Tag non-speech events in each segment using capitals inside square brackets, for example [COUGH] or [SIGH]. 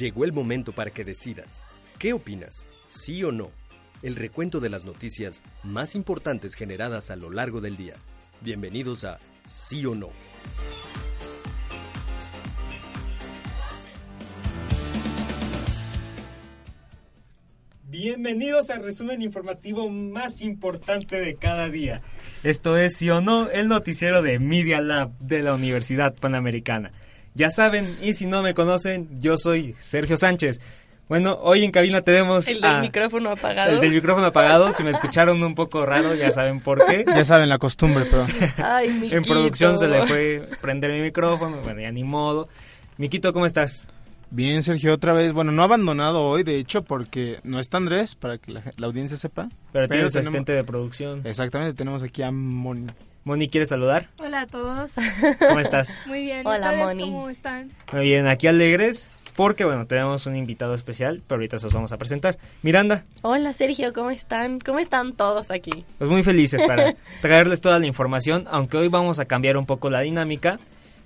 Llegó el momento para que decidas. ¿Qué opinas? ¿Sí o no? El recuento de las noticias más importantes generadas a lo largo del día. Bienvenidos a Sí o No. Bienvenidos al resumen informativo más importante de cada día. Esto es Sí o No, el noticiero de Media Lab de la Universidad Panamericana. Ya saben, y si no me conocen, yo soy Sergio Sánchez. Bueno, hoy en cabina tenemos... El del a- micrófono apagado. El del micrófono apagado. Si me escucharon un poco raro, ya saben por qué. [LAUGHS] Ya saben la costumbre, pero Ay, Miquito. En producción se le fue prender mi micrófono, bueno, ya ni modo. Miquito, ¿cómo estás? bien, Sergio, otra vez. Bueno, no abandonado hoy, de hecho, porque no está Andrés, para que la, la audiencia sepa. Pero, tienes tenemos- asistente de producción. Exactamente, tenemos aquí a Moni. Moni, ¿quieres saludar? Hola a todos. ¿Cómo estás? Muy bien. Hola, ¿Ustedes Moni. ¿Cómo están? Muy bien, aquí alegres porque, bueno, tenemos un invitado especial, pero ahorita se los vamos a presentar. Miranda, Hola, Sergio, ¿cómo están? ¿Cómo están todos aquí? pues muy felices para [LAUGHS] traerles toda la información, aunque hoy vamos a cambiar un poco la dinámica,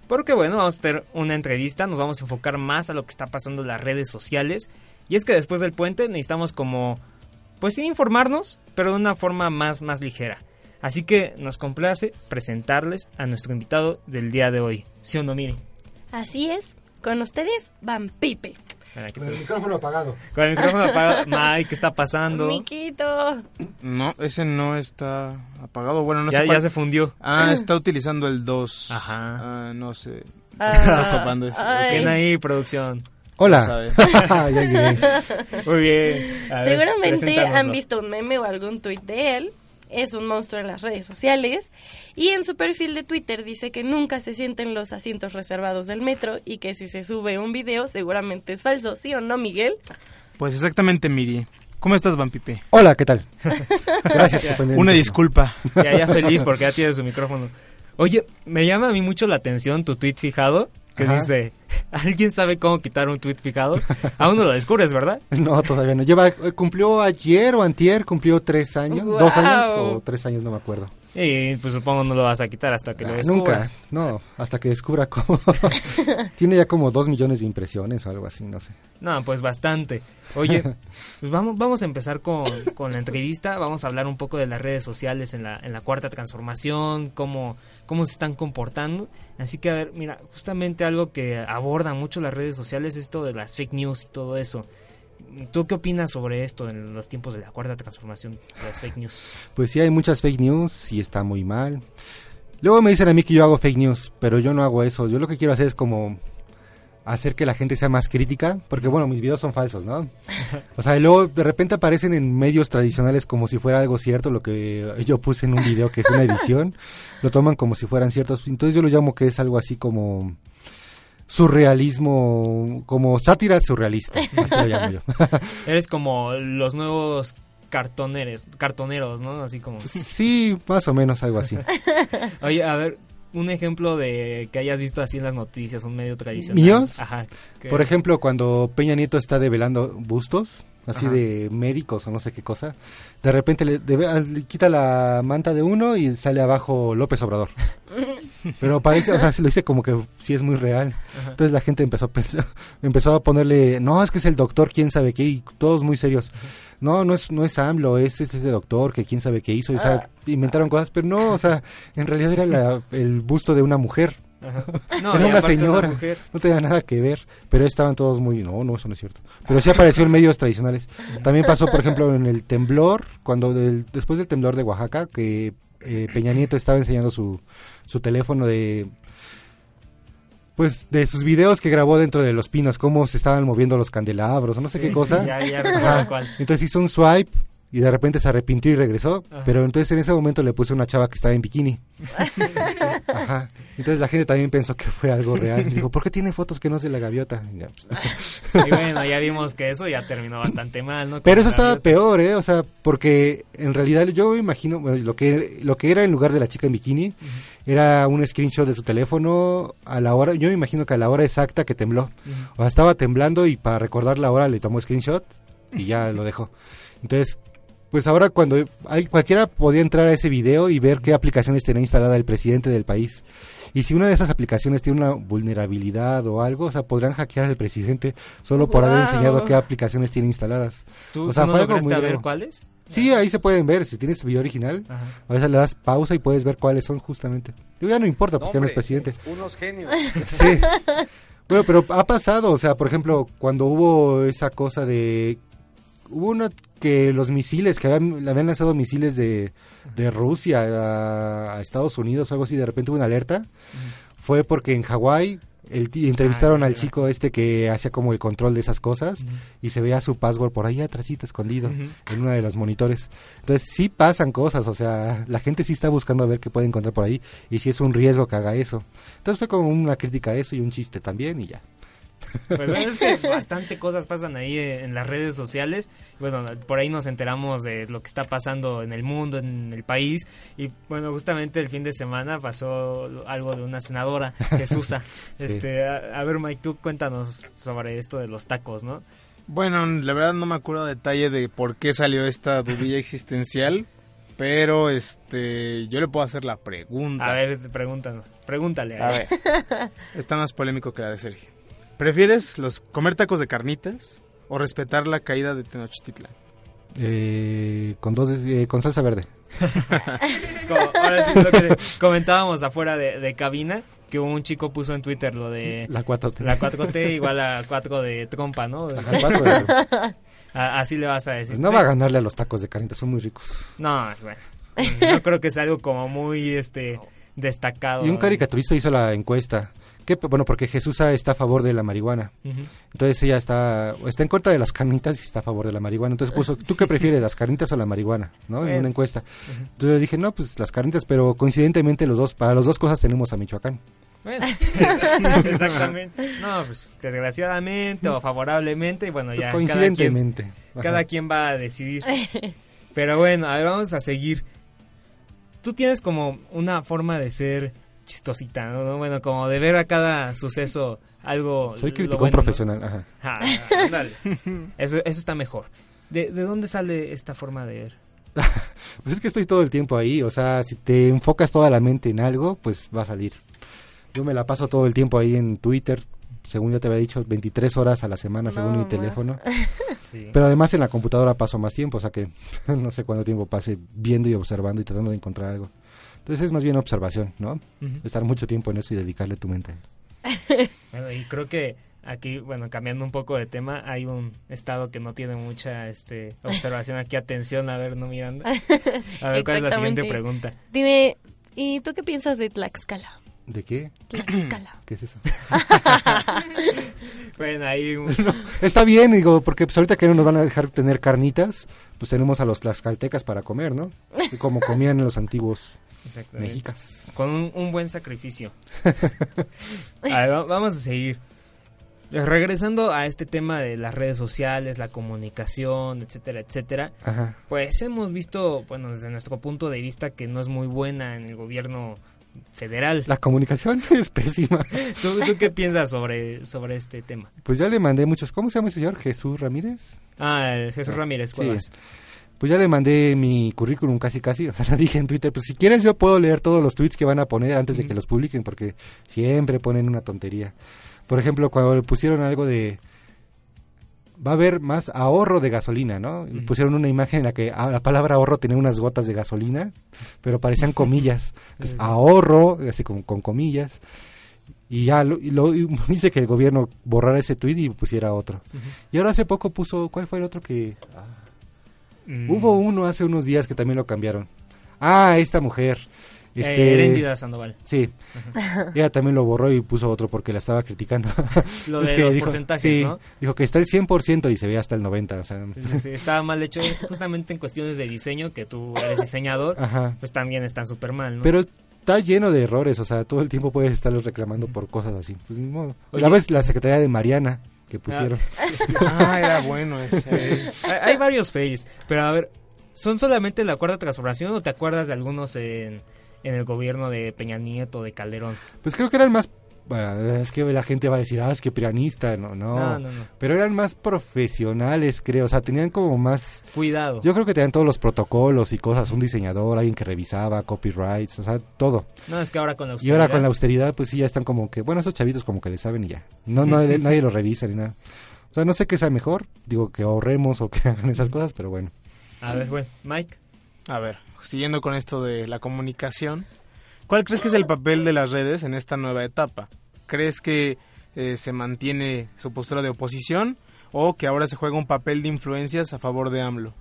porque, bueno, vamos a tener una entrevista, nos vamos a enfocar más a lo que está pasando en las redes sociales, y es que después del puente necesitamos como, pues sí, informarnos, pero de una forma más, más ligera. Así que nos complace presentarles a nuestro invitado del día de hoy. ¿Sí o no, Miri? Así es, con ustedes, Van Pipe. Con el pues. micrófono apagado. Con el micrófono apagado. Mike, ¿qué está pasando? Miquito. No, ese no está apagado. Bueno, no ya, sé ya se fundió. Ah, está utilizando el 2. Ajá. Ah, no sé. Ah, Está topando ese. ay. ¿Quién ahí, producción? Hola. [LAUGHS] Muy bien. Ver, Seguramente han visto un meme o algún tuit de él. Es un monstruo en las redes sociales. Y en su perfil de Twitter dice que nunca se sienten los asientos reservados del metro y que si se sube un video seguramente es falso. ¿Sí o no, Miguel? Pues exactamente, Miri. ¿Cómo estás, Van Pipe? Hola, ¿qué tal? [LAUGHS] Gracias por Una disculpa. Ya, ya feliz porque ya tiene su micrófono. Oye, me llama a mí mucho la atención tu tweet fijado que Ajá. dice, ¿alguien sabe cómo quitar un tweet fijado? Aún no lo descubres, ¿verdad? [LAUGHS] No, todavía no. Lleva, eh, cumplió ayer o antier, cumplió tres años, dos años o tres años, no me acuerdo. Y pues supongo no lo vas a quitar hasta que lo Ah, descubras. nunca, no, hasta que descubra cómo. [LAUGHS] Tiene ya como dos millones de impresiones o algo así, no sé. No, pues bastante. Oye, [LAUGHS] pues vamos, vamos a empezar con, con la entrevista. Vamos a hablar un poco de las redes sociales en la, en la cuarta transformación, cómo, cómo se están comportando. Así que, a ver, mira, justamente algo que aborda mucho las redes sociales es esto de las fake news y todo eso. ¿Tú qué opinas sobre esto en los tiempos de la cuarta transformación, de las fake news? Pues sí, hay muchas fake news y está muy mal. Luego me dicen a mí que yo hago fake news, pero yo no hago eso. Yo lo que quiero hacer es como hacer que la gente sea más crítica, porque bueno, mis videos son falsos, ¿no? O sea, luego de repente aparecen en medios tradicionales como si fuera algo cierto, lo que yo puse en un video que es una edición, lo toman como si fueran ciertos. Entonces yo lo llamo que es algo así como surrealismo, como sátira surrealista, así lo [LAUGHS] llamo yo. Eres como los nuevos cartoneros, cartoneros, ¿no? Así como... sí, más o menos algo así. [LAUGHS] Oye, a ver, un ejemplo de que hayas visto así en las noticias, un medio tradicional. ¿Míos? Ajá. que- Por ejemplo, cuando Peña Nieto está develando bustos, así Ajá. de médicos o no sé qué cosa, de repente le, debe- le quita la manta de uno y sale abajo López Obrador. [LAUGHS] Pero parece, o sea, se lo dice como que sí es muy real. Ajá. Entonces la gente empezó a pensar- [LAUGHS] empezó a ponerle, no, es que es el doctor, quién sabe qué, y todos muy serios. No, no es, no es AMLO, es, es ese doctor que quién sabe qué hizo. O sea, inventaron cosas, pero no, o sea, en realidad era la- el busto de una mujer. [LAUGHS] No, Era una señora, no tenía nada que ver, pero estaban todos muy, no, no, eso no es cierto. Pero sí apareció en medios tradicionales. También pasó, por ejemplo, en el temblor, cuando del- después del temblor de Oaxaca, que eh, Peña Nieto estaba enseñando su, su teléfono de, pues, de sus videos que grabó dentro de los pinos, cómo se estaban moviendo los candelabros, no sé qué cosa. [LAUGHS] Ya, ya. Entonces hizo un swipe y de repente se arrepintió y regresó. Ajá. Pero entonces en ese momento le puse una chava que estaba en bikini. [LAUGHS] Ajá. Entonces la gente también pensó que fue algo real. Dijo, ¿por qué tiene fotos que no es de la gaviota? Y ya, pues, Y bueno, ya vimos que eso ya terminó bastante mal, ¿no? Pero eso estaba peor, ¿eh? O sea, porque en realidad yo me imagino, bueno, lo que, lo que era en lugar de la chica en bikini, era un screenshot de su teléfono a la hora, yo me imagino que a la hora exacta que tembló. O sea, estaba temblando y para recordar la hora le tomó screenshot y ya lo dejó. Entonces, pues ahora cuando hay, cualquiera podía entrar a ese video y ver qué aplicaciones tenía instalada el presidente del país. Y si una de esas aplicaciones tiene una vulnerabilidad o algo, o sea, podrán hackear al presidente solo por haber enseñado qué aplicaciones tiene instaladas. ¿Tú, o sea, tú no fue algo lograste muy a ver cuáles? Sí, ahí se pueden ver. Si tienes video original, Ajá. a veces le das pausa y puedes ver cuáles son justamente. Digo, ya no importa porque no es presidente. Unos genios. Sí. Bueno, pero ha pasado, o sea, por ejemplo, cuando hubo esa cosa de... Hubo una que los misiles, que habían, habían lanzado misiles de, de Rusia a, a Estados Unidos o algo así, de repente hubo una alerta. Fue porque en Hawái el entrevistaron Ah, al chico este que hacía como el control de esas cosas y se veía su password por ahí atrásito escondido en uno de los monitores. Entonces sí pasan cosas, o sea, la gente sí está buscando a ver qué puede encontrar por ahí y si es un riesgo que haga eso. Entonces fue como una crítica a eso y un chiste también y ya. Pues es que bastante cosas pasan ahí eh, en las redes sociales. Bueno, por ahí nos enteramos de lo que está pasando en el mundo, en el país. Y bueno, justamente el fin de semana pasó algo de una senadora, Jesusa. [LAUGHS] Sí. este, a, a ver, Mike, tú cuéntanos sobre esto de los tacos, ¿no? Bueno, la verdad no me acuerdo a detalle de por qué salió esta dudilla existencial, pero este yo le puedo hacer la pregunta. A ver, pregúntanos, pregúntale. A ver. [LAUGHS] Está más polémico que la de Sergio. ¿Prefieres los comer tacos de carnitas o respetar la caída de Tenochtitlan? Eh, con dos eh, con salsa verde. [LAUGHS] Como- ahora sí, lo que comentábamos afuera de, de cabina, que un chico puso en Twitter lo de La 4T. la 4T igual a 4 de trompa, ¿no? Ajá, cuatro de- [LAUGHS] A- Así le vas a decir. Pues no va a ganarle a los tacos de carnitas, son muy ricos. No, bueno. No creo que sea algo como muy este destacado. Y un caricaturista hizo la encuesta. Que, bueno, porque Jesús está a favor de la marihuana. Entonces ella está, está en contra de las carnitas y está a favor de la marihuana. Entonces puso, [LAUGHS] ¿tú qué prefieres, las carnitas o la marihuana? ¿No? En Bueno. una encuesta. Entonces le dije, no, pues las carnitas, pero coincidentemente los dos, para las dos cosas tenemos a Michoacán. Bueno, [LAUGHS] exactamente. [LAUGHS] No, pues desgraciadamente o favorablemente, bueno, Pues ya cada quien, coincidentemente. Cada quien va a decidir. Pero bueno, a ver, vamos a seguir. Tú tienes como una forma de ser chistosita, ¿no? Bueno, como de ver a cada suceso algo... Soy crítico bueno, ¿no? profesional. Ajá. Ah, ándale. Eso, eso está mejor. ¿De, ¿De dónde sale esta forma de ver? [LAUGHS] Pues es que estoy todo el tiempo ahí, o sea, si te enfocas toda la mente en algo, pues va a salir. Yo me la paso todo el tiempo ahí en Twitter, según ya te había dicho, 23 horas a la semana según mi teléfono. [LAUGHS] Sí. Pero además en la computadora paso más tiempo, o sea que [LAUGHS] no sé cuánto tiempo pase viendo y observando y tratando de encontrar algo. Entonces es más bien observación, ¿no? Estar mucho tiempo en eso y dedicarle tu mente. [LAUGHS] Bueno, y creo que aquí, bueno, cambiando un poco de tema, hay un estado que no tiene mucha este, observación aquí. Atención, a ver, no Miranda. A ver, ¿cuál es la siguiente pregunta? Dime, ¿y tú qué piensas de Tlaxcala? ¿De qué? Tlaxcala. [CLEARS THROAT] ¿Qué es eso? [LAUGHS] Bueno, ahí... un- [LAUGHS] Está bien, digo, porque pues ahorita que no nos van a dejar tener carnitas, pues tenemos a los tlaxcaltecas para comer, ¿no? Y como comían los antiguos. Mexicas. Con un, un buen sacrificio. [LAUGHS] A ver, va- vamos a seguir. Regresando a este tema de las redes sociales, la comunicación, etcétera, etcétera. Ajá. Pues hemos visto, bueno, desde nuestro punto de vista, que no es muy buena en el gobierno federal. La comunicación [LAUGHS] es pésima. ¿Tú, tú qué piensas sobre, sobre este tema? Pues ya le mandé muchos. ¿Cómo se llama ese señor? Jesús Ramírez. Ah, el Jesús Ramírez Sí. Pues ya le mandé mi currículum casi casi, o sea, [LAUGHS] le dije en Twitter, pues si quieres yo puedo leer todos los tweets que van a poner antes de que los publiquen, porque siempre ponen una tontería. Por ejemplo, cuando le pusieron algo de... Va a haber más ahorro de gasolina, ¿no? Y. Pusieron una imagen en la que ah, la palabra ahorro tenía unas gotas de gasolina, pero parecían [LAUGHS] comillas. Entonces, ahorro, así con, con comillas. Y ya lo, y lo- y [LAUGHS] dice que el gobierno borrara ese tweet y pusiera otro. Y ahora hace poco puso, ¿cuál fue el otro que...? ah, Mm. Hubo uno hace unos días que también lo cambiaron. Ah, esta mujer. Eh, Este, Heréndida Sandoval. Sí. Ella también lo borró y puso otro porque la estaba criticando. [LAUGHS] Lo Es de que los dijo- porcentajes, sí, ¿no? Dijo que está el 100% y se ve hasta el 90%. O sea, Sí, sí, estaba mal hecho justamente en cuestiones de diseño, que tú eres diseñador, Ajá. pues también están súper mal, ¿no? Pero está lleno de errores, o sea, todo el tiempo puedes estarlos reclamando por cosas así. Pues, ni modo. La vez la secretaría de Mariana que pusieron. [LAUGHS] Ah, era bueno ese. hay, hay varios fails, pero a ver, ¿son solamente la cuarta transformación o te acuerdas de algunos en, en el gobierno de Peña Nieto, de Calderón? Pues creo que eran más... bueno, es que la gente va a decir, ah, es que pianista, no, no. No, no, no. Pero eran más profesionales, creo. O sea, tenían como más... Cuidado. Yo creo que tenían todos los protocolos y cosas. Un diseñador, alguien que revisaba, copyrights, o sea, todo. No, es que ahora con la Y austeridad... ahora con la austeridad, pues sí, ya están como que... Bueno, esos chavitos como que le saben y ya. No, no [LAUGHS] nadie lo revisa ni nada. O sea, no sé qué sea mejor. Digo, que ahorremos o que [LAUGHS] hagan esas cosas, pero bueno. A ver, bueno, Mike. A ver, siguiendo con esto de la comunicación, ¿cuál crees que es el papel de las redes en esta nueva etapa? ¿Crees que eh, se mantiene su postura de oposición o que ahora se juega un papel de influencias a favor de AMLO?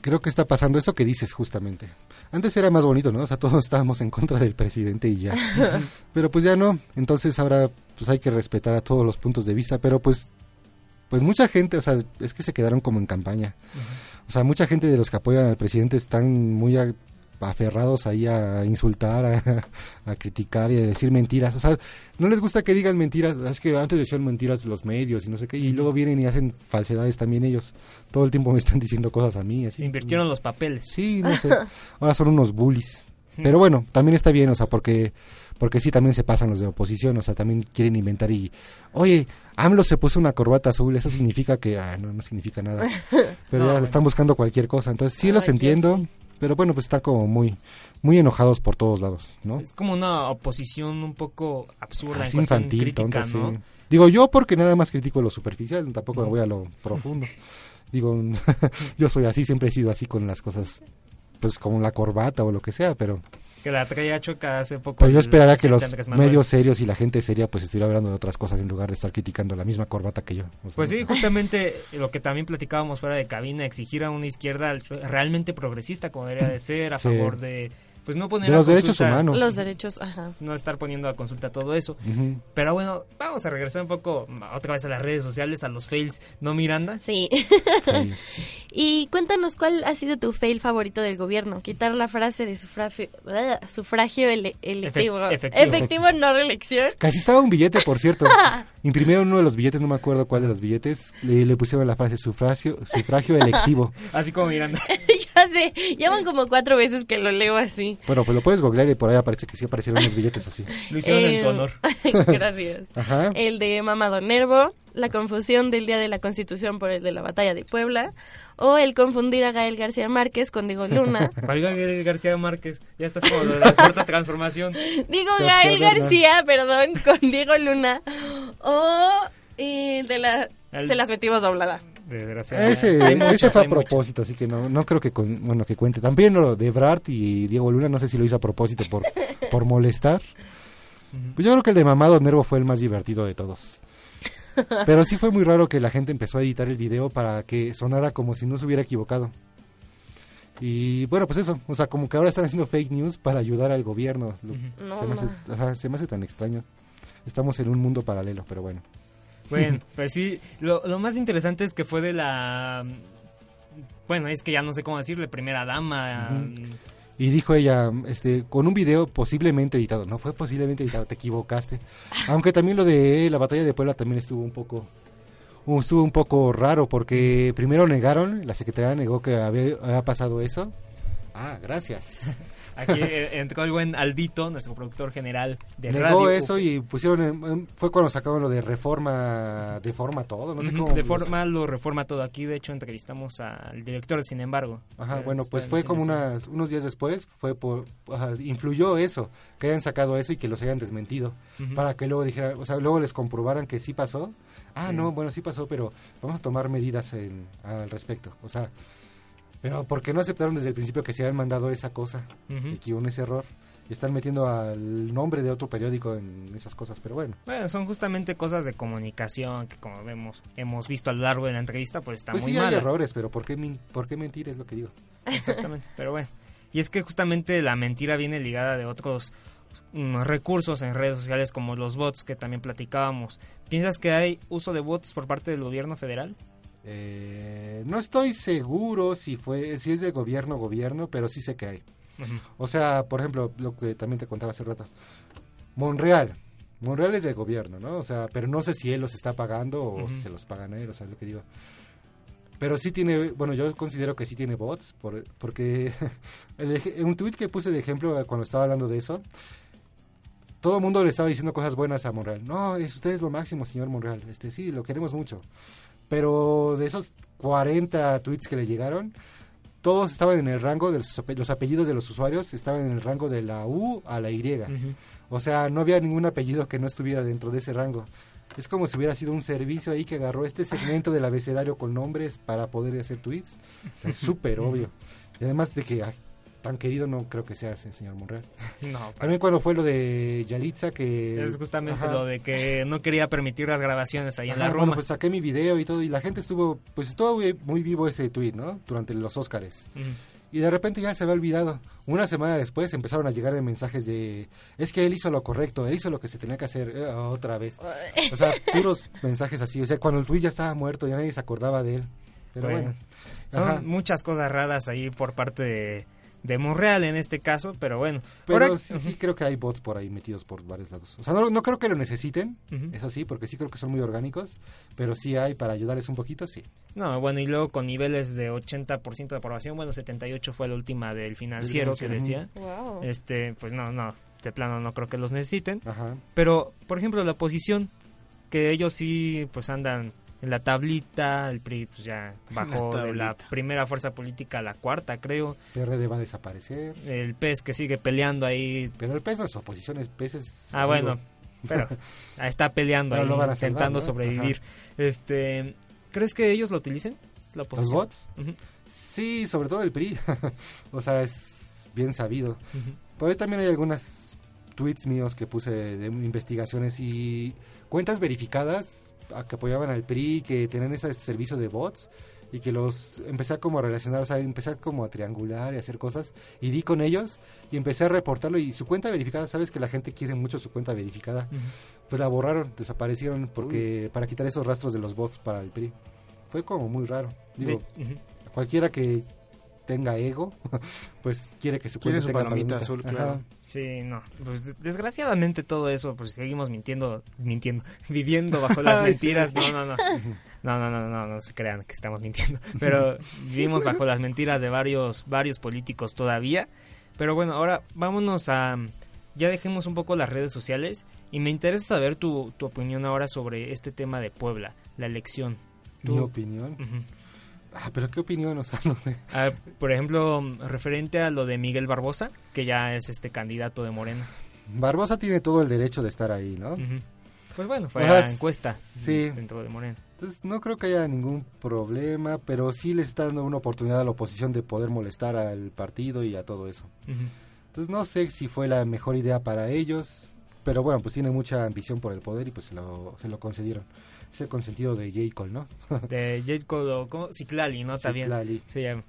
Creo que está pasando eso que dices justamente. Antes era más bonito, ¿no? O sea, todos [LAUGHS] estábamos en contra del presidente y ya. [LAUGHS] pero pues ya no. Entonces ahora pues hay que respetar a todos los puntos de vista. Pero pues, pues mucha gente, o sea, es que se quedaron como en campaña. O sea, mucha gente de los que apoyan al presidente están muy a- aferrados ahí a insultar, a, a criticar y a decir mentiras. O sea, no les gusta que digan mentiras. Es que antes decían mentiras los medios y no sé qué. Y luego vienen y hacen falsedades también ellos. Todo el tiempo me están diciendo cosas a mí. así. Se invirtieron los papeles. Sí, no sé. [LAUGHS] Ahora son unos bullies. Pero bueno, también está bien, o sea, porque porque sí también se pasan los de oposición, o sea, también quieren inventar y oye, AMLO se puso una corbata azul, eso significa que ah, no no significa nada. [LAUGHS] Pero No, ya bueno. están buscando cualquier cosa, entonces sí Ay, los entiendo, sí. Pero bueno, pues están como muy muy enojados por todos lados, ¿no? Es como una oposición un poco absurda Así en cuestión infantil, crítica, tonta, ¿no? sí. Digo yo porque nada más critico lo superficial, tampoco me voy a lo profundo. Digo, [LAUGHS] yo soy así, siempre he sido así con las cosas, pues como la corbata o lo que sea, pero Que la traía choca hace poco. Pero yo el esperaría que los medios serios y la gente seria pues estuviera hablando de otras cosas en lugar de estar criticando la misma corbata que yo. O sea, Pues no sí, sé. justamente [LAUGHS] lo que también platicábamos fuera de cabina, exigir a una izquierda realmente progresista como debería de ser, a Sí. favor de, pues no poner De a los derechos consulta- humanos. Los derechos, ajá. No estar poniendo a consulta todo eso. Pero bueno, vamos a regresar un poco otra vez a las redes sociales, a los fails, ¿no, Miranda? Sí. [LAUGHS] Y cuéntanos cuál ha sido tu fail favorito del gobierno. Quitar la frase de sufragio, sufragio ele- electivo. Efe- efectivo. efectivo no reelección. Casi estaba un billete, por cierto. [LAUGHS] Imprimieron uno de los billetes, no me acuerdo cuál de los billetes. Le, le pusieron la frase sufragio, sufragio electivo. [LAUGHS] Así como Miranda. ya sé, llevan como cuatro veces que lo leo así. Bueno, pues lo puedes googlear y por ahí aparece que sí aparecieron unos billetes así. [LAUGHS] Lo hicieron en tu honor. [LAUGHS] Gracias. Ajá. El de Mamado Nervo, la confusión del Día de la Constitución por el de la Batalla de Puebla, o el confundir a Gael García Márquez con Diego Luna. [LAUGHS] Gabriel García Márquez, ya estás como de la cuarta transformación. Digo García Gael. García, perdón, con Diego Luna, o eh, de la... El- Se las metimos doblada. Desgraciadamente. Ese, Hay ese fue a muchos. propósito, así que no, no creo que, con- bueno, que cuente. También lo de Bart y Diego Luna, no sé si lo hizo a propósito por, [LAUGHS] por molestar. Pues yo creo que el de Mamado Nervo fue el más divertido de todos. Pero sí fue muy raro que la gente empezó a editar el video para que sonara como si no se hubiera equivocado. Y bueno, pues eso, o sea, como que ahora están haciendo fake news para ayudar al gobierno. Lo- No, se, me hace, ma. ajá, se me hace tan extraño. Estamos en un mundo paralelo, pero bueno. Bueno, [LAUGHS] pues sí, lo, lo más interesante es que fue de la... Bueno, es que ya no sé cómo decirle, primera dama. Y dijo ella, este, con un video posiblemente editado. No fue posiblemente editado, te equivocaste. Aunque también lo de la batalla de Puebla también estuvo un poco, estuvo un poco raro porque primero negaron, la secretaría negó que había, había pasado eso. Ah, gracias. [LAUGHS] Aquí eh, entró el buen Aldito, nuestro productor general de Negó radio. eso y pusieron, fue cuando sacaron lo de reforma, deforma todo, no sé Ujú, cómo. de forma lo reforma todo. Aquí, de hecho, entrevistamos al director, sin embargo. Ajá, bueno, pues fue como unas, unos días después, fue por, ajá, influyó eso, que hayan sacado eso y que los hayan desmentido, para que luego dijeran, o sea, luego les comprobaran que sí pasó. Ah, Sí. no, bueno, sí pasó, pero vamos a tomar medidas en- al respecto. O sea, pero ¿por qué no aceptaron desde el principio que se habían mandado esa cosa y que hubo ese error? y están metiendo al nombre de otro periódico en esas cosas, pero bueno. Bueno, son justamente cosas de comunicación que como vemos, hemos visto a lo largo de la entrevista, pues está pues muy sí, mal. hay errores, pero ¿por qué, ¿por qué mentir es lo que digo? Exactamente, pero bueno. Y es que justamente la mentira viene ligada de otros mm, recursos en redes sociales como los bots que también platicábamos. ¿Piensas que hay uso de bots por parte del gobierno federal? Eh, no estoy seguro si fue si es de gobierno gobierno, pero sí sé que hay. O sea, por ejemplo, lo que también te contaba hace rato. Monreal. Monreal es del gobierno, ¿no? O sea, pero no sé si él los está pagando o si se los pagan a él, o sea, es lo que digo. Pero sí tiene, bueno, yo considero que sí tiene bots, por- porque [LAUGHS] el un tweet que puse de ejemplo cuando estaba hablando de eso, todo el mundo le estaba diciendo cosas buenas a Monreal. No, es usted es lo máximo, señor Monreal. Este, sí, lo queremos mucho. Pero de esos 40 tweets que le llegaron, todos estaban en el rango de los, ape- los apellidos de los usuarios, estaban en el rango de la U a la Y. O sea, no había ningún apellido que no estuviera dentro de ese rango. Es como si hubiera sido un servicio ahí que agarró este segmento del abecedario con nombres para poder hacer tweets. Es [LAUGHS] súper obvio. Y además de que tan querido no creo que sea ese señor Monreal. [LAUGHS] No, También cuando fue lo de Yalitza que... es justamente Ajá. lo de que no quería permitir las grabaciones ahí en la Roma. bueno, pues saqué mi video y todo y la gente estuvo, pues estuvo muy, vivo ese tweet, ¿no? Durante los Óscares. Y de repente ya se había olvidado. Una semana después empezaron a llegar mensajes de, es que él hizo lo correcto, él hizo lo que se tenía que hacer, eh, otra vez. [LAUGHS] O sea, puros mensajes así. O sea, cuando el tweet ya estaba muerto, ya nadie se acordaba de él. Pero Bueno, bueno. Son muchas cosas raras ahí por parte de, de Monreal en este caso, pero bueno. Pero Ahora- sí, sí creo que hay bots por ahí metidos por varios lados. O sea, no, no creo que lo necesiten, Ujú. eso sí, porque sí creo que son muy orgánicos, pero sí hay para ayudarles un poquito, sí. No, bueno, y luego con niveles de 80% de aprobación, bueno, 78 fue la última del financiero que decía. Wow. Este, pues no, no, de plano no creo que los necesiten. Ajá. Pero, por ejemplo, la oposición, que ellos sí, pues andan en la tablita, el PRI pues ya bajó de la primera fuerza política a la cuarta, creo. PRD va a desaparecer. El PES que sigue peleando ahí. Pero el PES no es oposición, el PES es... Ah, amigo. bueno, pero [LAUGHS] está peleando Pero ahí, lo van a salvar, intentando ¿no? sobrevivir. Este, ¿crees que ellos lo utilicen? La ¿Los bots? Sí, sobre todo el PRI. [LAUGHS] o sea, es bien sabido. Pero ahí también hay algunas tweets míos que puse de investigaciones y cuentas verificadas a que apoyaban al PRI, que tenían ese servicio de bots y que los empecé a como a relacionar, o sea, empecé a como a triangular y hacer cosas y di con ellos y empecé a reportarlo y su cuenta verificada, sabes que la gente quiere mucho su cuenta verificada, pues la borraron, desaparecieron porque para quitar esos rastros de los bots para el PRI. Fue como muy raro. Digo, cualquiera que tenga ego, [LAUGHS] pues quiere que su Quiere su tenga palomita palomita. azul, Ajá. claro. Sí, no. Pues de- desgraciadamente todo eso, pues seguimos mintiendo, mintiendo, [LAUGHS] viviendo bajo las [LAUGHS] Ay, mentiras. No, no, no. No, no, no, no, no se crean que estamos mintiendo. Pero vivimos bajo las mentiras de varios, varios políticos todavía. Pero bueno, ahora vámonos a... Ya dejemos un poco las redes sociales y me interesa saber tu, tu opinión ahora sobre este tema de Puebla, la elección. Mi Tú- opinión. Ah, pero qué opinión, o sea, [LAUGHS] no sé. Ah, por ejemplo, referente a lo de Miguel Barbosa, que ya es este candidato de Morena. Barbosa tiene todo el derecho de estar ahí, ¿no? Pues bueno, fue O sea, la encuesta sí. dentro de Morena. Entonces no creo que haya ningún problema, pero sí le está dando una oportunidad a la oposición de poder molestar al partido y a todo eso. Entonces no sé si fue la mejor idea para ellos, pero bueno, pues tiene mucha ambición por el poder y pues se lo, se lo concedieron. Es el consentido de J. Cole, ¿no? [LAUGHS] De J. Cole, o ¿cómo? Ciclali, ¿no? Está bien. Citlali. Se llama.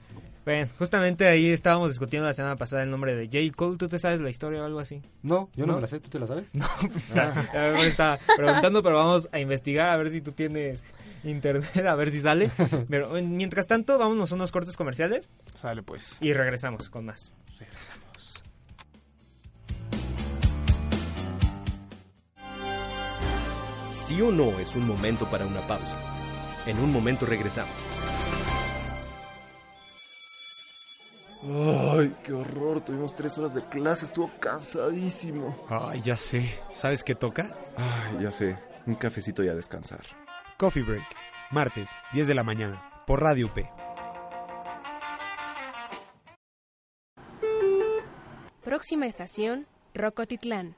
Bueno, justamente ahí estábamos discutiendo la semana pasada el nombre de J. Cole. ¿Tú te sabes la historia o algo así? No, yo no, ¿No? me la sé, ¿tú te la sabes? [LAUGHS] No, pues Ah. a ver, me estaba preguntando, pero vamos a investigar a ver si tú tienes internet, a ver si sale. [LAUGHS] Pero mientras tanto, vámonos a unos cortes comerciales Sale pues. y regresamos con más. Regresamos. Sí o no es un momento para una pausa. En un momento regresamos. Ay, qué horror. Tuvimos tres horas de clase. Estuvo cansadísimo. Ay, ya sé. ¿Sabes qué toca? Ay, ya sé. Un cafecito y a descansar. Coffee Break. Martes, 10 de la mañana. Por Radio P. Próxima estación, Rocotitlán.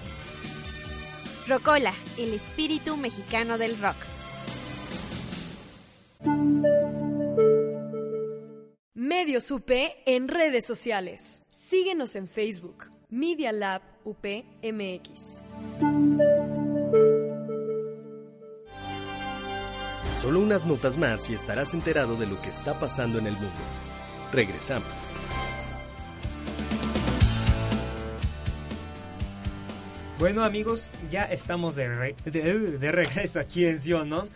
Rocola, el espíritu mexicano del rock. Medios UP en redes sociales. Síguenos en Facebook, Media Lab UPMX. Solo unas notas más y estarás enterado de lo que está pasando en el mundo. Regresamos. Bueno amigos, ya estamos de, re- de, de regreso aquí en Sion, ¿no?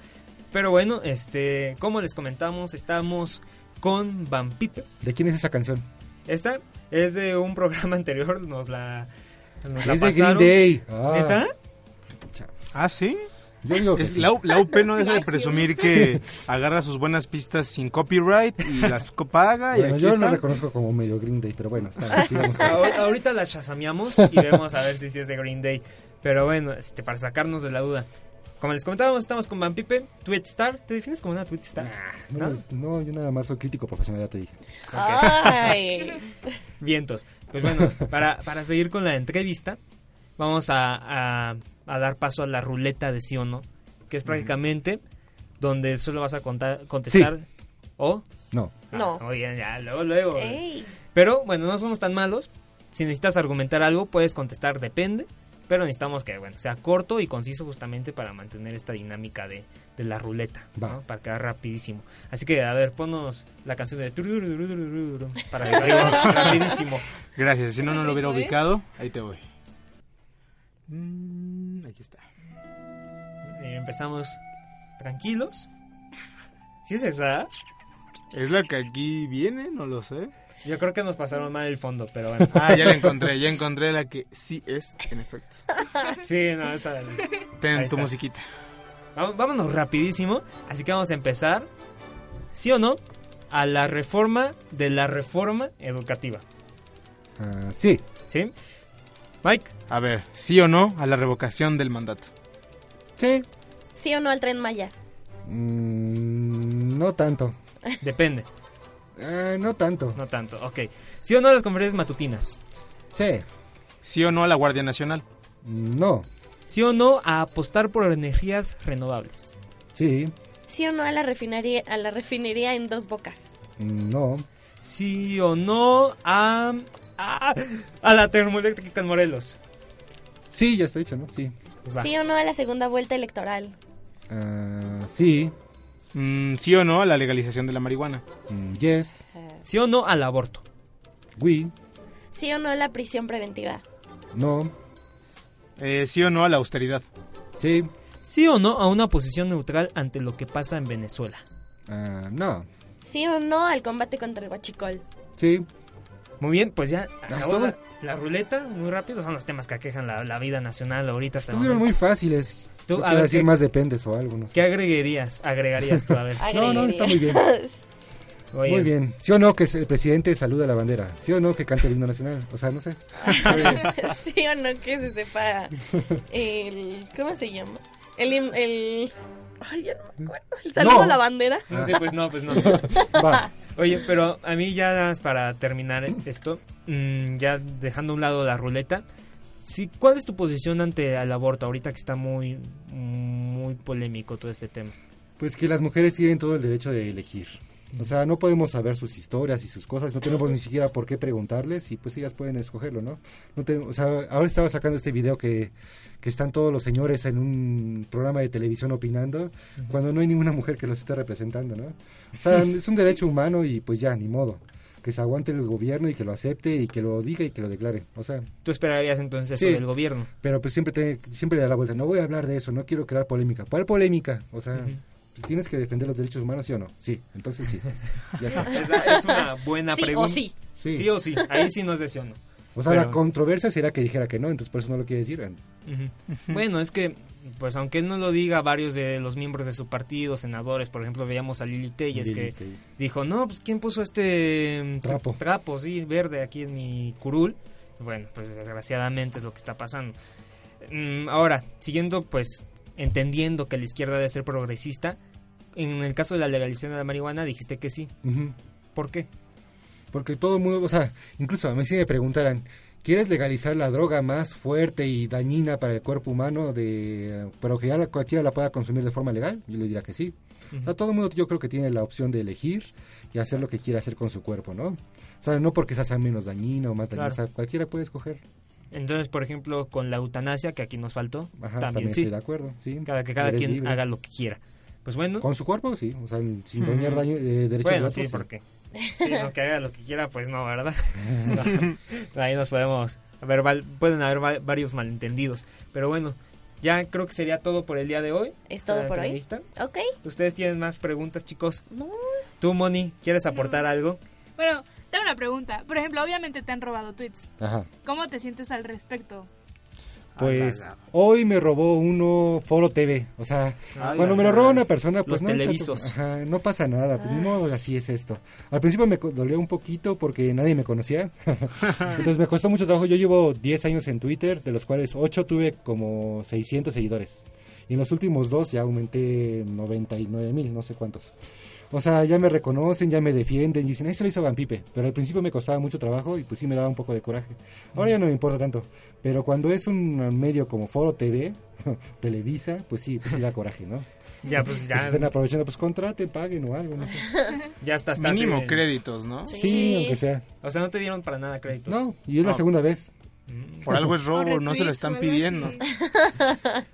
Pero bueno, este, como les comentamos, estamos con Van Pipe. ¿De quién es esa canción? Esta es de un programa [LAUGHS] anterior, nos la, nos la Es de pasaron. Green Day. Ah. ¿Neta? ¿Ah, sí? Yo digo que Es- sí. la, U- la UP no [LAUGHS] deja de presumir que [LAUGHS] agarra sus buenas pistas sin copyright y las paga. y Bueno, aquí yo están. reconozco como medio Green Day, pero bueno, está bien, [LAUGHS] Ahorita la chasameamos y vemos a ver si sí es de Green Day. Pero bueno, este, para sacarnos de la duda. Como les comentábamos, estamos con Van Pipe, Tweet Star. ¿Te defines como una Tweet Star? No, no, yo nada más soy crítico profesional, ya te dije. Ay. Vientos. Pues bueno, para, para seguir con la entrevista, vamos a, a- a dar paso a la ruleta de sí o no, que es prácticamente donde solo vas a contar, contestar o... No. No. Ah, Oye, ya, luego, luego. Ey. Pero bueno, no somos tan malos. Si necesitas argumentar algo, puedes contestar depende. Pero necesitamos que bueno sea corto y conciso justamente para mantener esta dinámica de, de la ruleta, Va. ¿no? para quedar rapidísimo. Así que, a ver, ponnos la canción de... Para que quede [LAUGHS] rapidísimo. Gracias, si no, no lo hubiera ubicado. Ahí te voy. Mm, aquí está. Y empezamos tranquilos. ¿Sí es esa? ¿Es la que aquí viene? No lo sé. Yo creo que nos pasaron mal el fondo, pero bueno. Ah, ya la encontré, ya encontré la que sí es, en efecto. [LAUGHS] Sí, no, esa... Ten Ahí tu está. musiquita. Vamos- Vámonos rapidísimo. Así que vamos a empezar, ¿sí o no? A la reforma de la reforma educativa. Ah, sí. ¿Sí? Mike. A ver, ¿sí o no a la revocación del mandato? Sí. ¿Sí o no al tren Maya? Mm, no tanto. [LAUGHS] Depende. Eh, no tanto. No tanto, ok. ¿Sí o no a las conferencias matutinas? Sí. ¿Sí o no a la Guardia Nacional? No. ¿Sí o no a apostar por energías renovables? Sí. ¿Sí o no a la refinería, a la refinería en dos bocas? No. ¿Sí o no a... a, a la termoeléctrica en Morelos? Sí, ya está dicho, ¿no? Sí. Va. ¿Sí o no a la segunda vuelta electoral? Ah, sí. Mm, ¿Sí o no a la legalización de la marihuana? Mm, yes. ¿Sí o no al aborto? Oui. ¿Sí o no a la prisión preventiva? No. Eh, ¿Sí o no a la austeridad? Sí. ¿Sí o no a una posición neutral ante lo que pasa en Venezuela? Ah, no. ¿Sí o no al combate contra el huachicol? Sí. Muy bien, pues ya ¿es acabó la, la ruleta, muy rápido, son los temas que aquejan la, la vida nacional ahorita. hasta Estuvieron muy fáciles. Tú, a ver, decir ¿qué- más dependes o algo, no sé. ¿Qué agregarías? Agregarías tú, a ver. [LAUGHS] No, no, está muy bien. [LAUGHS] Oye, Muy bien. ¿Sí o no que el presidente saluda la bandera? ¿Sí o no que cante el himno nacional? O sea, no sé. [LAUGHS] ¿Sí o no que se sepa el... ¿Cómo se llama? El... im- el ay, ya no me acuerdo. ¿El saludo No. a la bandera? No sé, pues no, pues no. Va. Oye, pero a mí ya para terminar esto, mm, ya dejando a un lado la ruleta, sí, ¿cuál es tu posición ante el aborto ahorita que está muy, muy polémico todo este tema? Pues que las mujeres tienen todo el derecho de elegir. O sea, no podemos saber sus historias y sus cosas, no tenemos ni siquiera por qué preguntarles y pues ellas pueden escogerlo, ¿no? no tenemos- o sea, ahora estaba sacando este video que, que están todos los señores en un programa de televisión opinando cuando no hay ninguna mujer que los esté representando, ¿no? O sea, [LAUGHS] es un derecho humano y pues ya, ni modo. Que se aguante el gobierno y que lo acepte y que lo diga y que lo declare. O sea, ¿Tú esperarías entonces eso del gobierno? pero pues siempre te, siempre le da la vuelta. No voy a hablar de eso, no quiero crear polémica. ¿Cuál polémica? O sea, tienes que defender los derechos humanos, ¿sí o no? Sí, entonces sí. Ya está. [LAUGHS] Esa es una buena Sí o pregunta. sí. Sí. Sí o sí, ahí sí no es de sí o no. O sea, Pero- la controversia será que dijera que no, entonces por eso no lo quiere decir. Bueno, es que, pues aunque él no lo diga, varios de los miembros de su partido, senadores, por ejemplo, veíamos a Lili Telles Lili que dijo, no, pues ¿quién puso este Trapo. trapo, sí, verde aquí en mi curul? Bueno, pues desgraciadamente es lo que está pasando. Mm, ahora, siguiendo pues entendiendo que la izquierda debe ser progresista, en el caso de la legalización de la marihuana dijiste que sí. ¿Por qué? Porque todo el mundo, o sea, incluso a mí si me preguntaran, ¿quieres legalizar la droga más fuerte y dañina para el cuerpo humano, de, pero que ya la- cualquiera la pueda consumir de forma legal? Yo le diría que sí. O sea, todo el mundo yo creo que tiene la opción de elegir y hacer lo que quiera hacer con su cuerpo, ¿no? O sea, no porque sea menos dañina o más dañina, Claro. o sea, cualquiera puede escoger. Entonces, por ejemplo, con la eutanasia, que aquí nos faltó, Ajá, también, también sí. estoy de acuerdo, sí. Cada, que cada quien libre. haga lo que quiera. Pues bueno. Con su cuerpo, sí, o sea, sin dañar daño, eh, derechos Bueno, de otros. sí, porque sí, no, que haga lo que quiera, pues no, ¿verdad? No, [LAUGHS] ahí nos podemos... A ver, val- pueden haber va- varios malentendidos. Pero bueno, ya creo que sería todo por el día de hoy. ¿Es todo por hoy? Ok. ¿Ustedes tienen más preguntas, chicos? No. ¿Tú, Moni, quieres aportar algo? Bueno, tengo una pregunta. Por ejemplo, obviamente te han robado tweets. Ajá. ¿Cómo te sientes al respecto? Pues Ah, la, la. hoy me robó uno Foro TV. O sea, Ah, cuando la, me lo roba una persona, pues Los no. tanto- televisos. ajá, no pasa nada, pues ni modo, así es esto. Al principio me dolió un poquito porque nadie me conocía. [LAUGHS] Entonces me costó mucho trabajo. Yo llevo 10 años en Twitter, de los cuales 8 tuve como 600 seguidores. Y en los últimos dos ya aumenté 99 mil, no sé cuántos. O sea, ya me reconocen, ya me defienden y dicen, eso lo hizo Van Pipe. Pero al principio me costaba mucho trabajo y pues sí me daba un poco de coraje. Ahora ya no me importa tanto. Pero cuando es un medio como Foro TV, [LAUGHS] Televisa, pues sí, pues sí da coraje, ¿no? Ya, pues ya. Si están aprovechando, pues contraten, paguen o algo, no sé. Ya hasta estás Mínimo en- créditos, ¿no? Sí, aunque sea. O sea, no te dieron para nada créditos. No, y es la segunda vez. Por algo es [LAUGHS] robo, no se lo están pidiendo. [LAUGHS]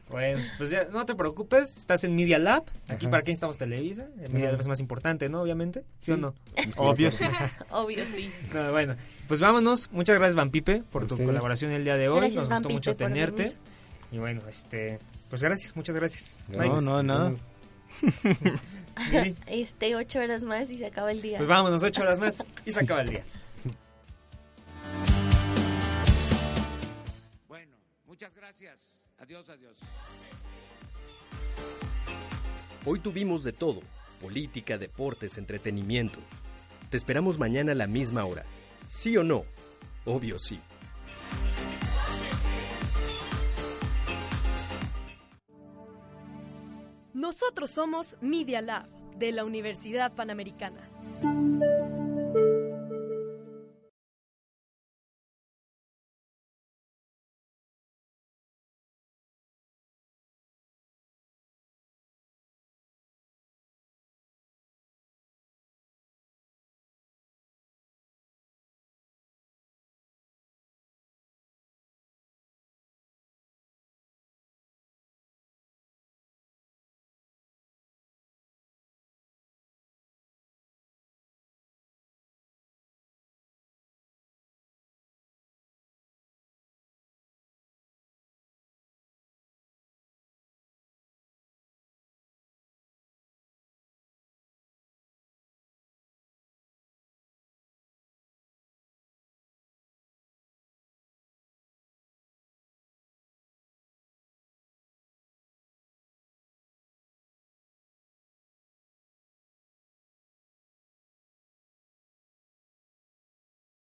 Bueno, pues ya no te preocupes, estás en Media Lab. Aquí Ajá. para qué necesitamos Televisa. El Media. Lab es más importante, ¿no? Obviamente. ¿Sí, o no? [LAUGHS] Obvio sí. Obvio, sí. No, bueno, pues vámonos. Muchas gracias, Van Pipe, por tu ustedes. colaboración el día de hoy. Gracias, Nos Van gustó Pipe, mucho tenerte. venir. Y bueno, este, pues gracias, muchas gracias. Bye. No, no, nada. Lili, Este, ocho horas más y se acaba el día. Pues vámonos, ocho horas más y se acaba el día. Muchas gracias. Adiós, adiós. Hoy tuvimos de todo, política, deportes, entretenimiento. Te esperamos mañana a la misma hora. ¿Sí o no? Obvio sí. Nosotros somos Media Lab de la Universidad Panamericana.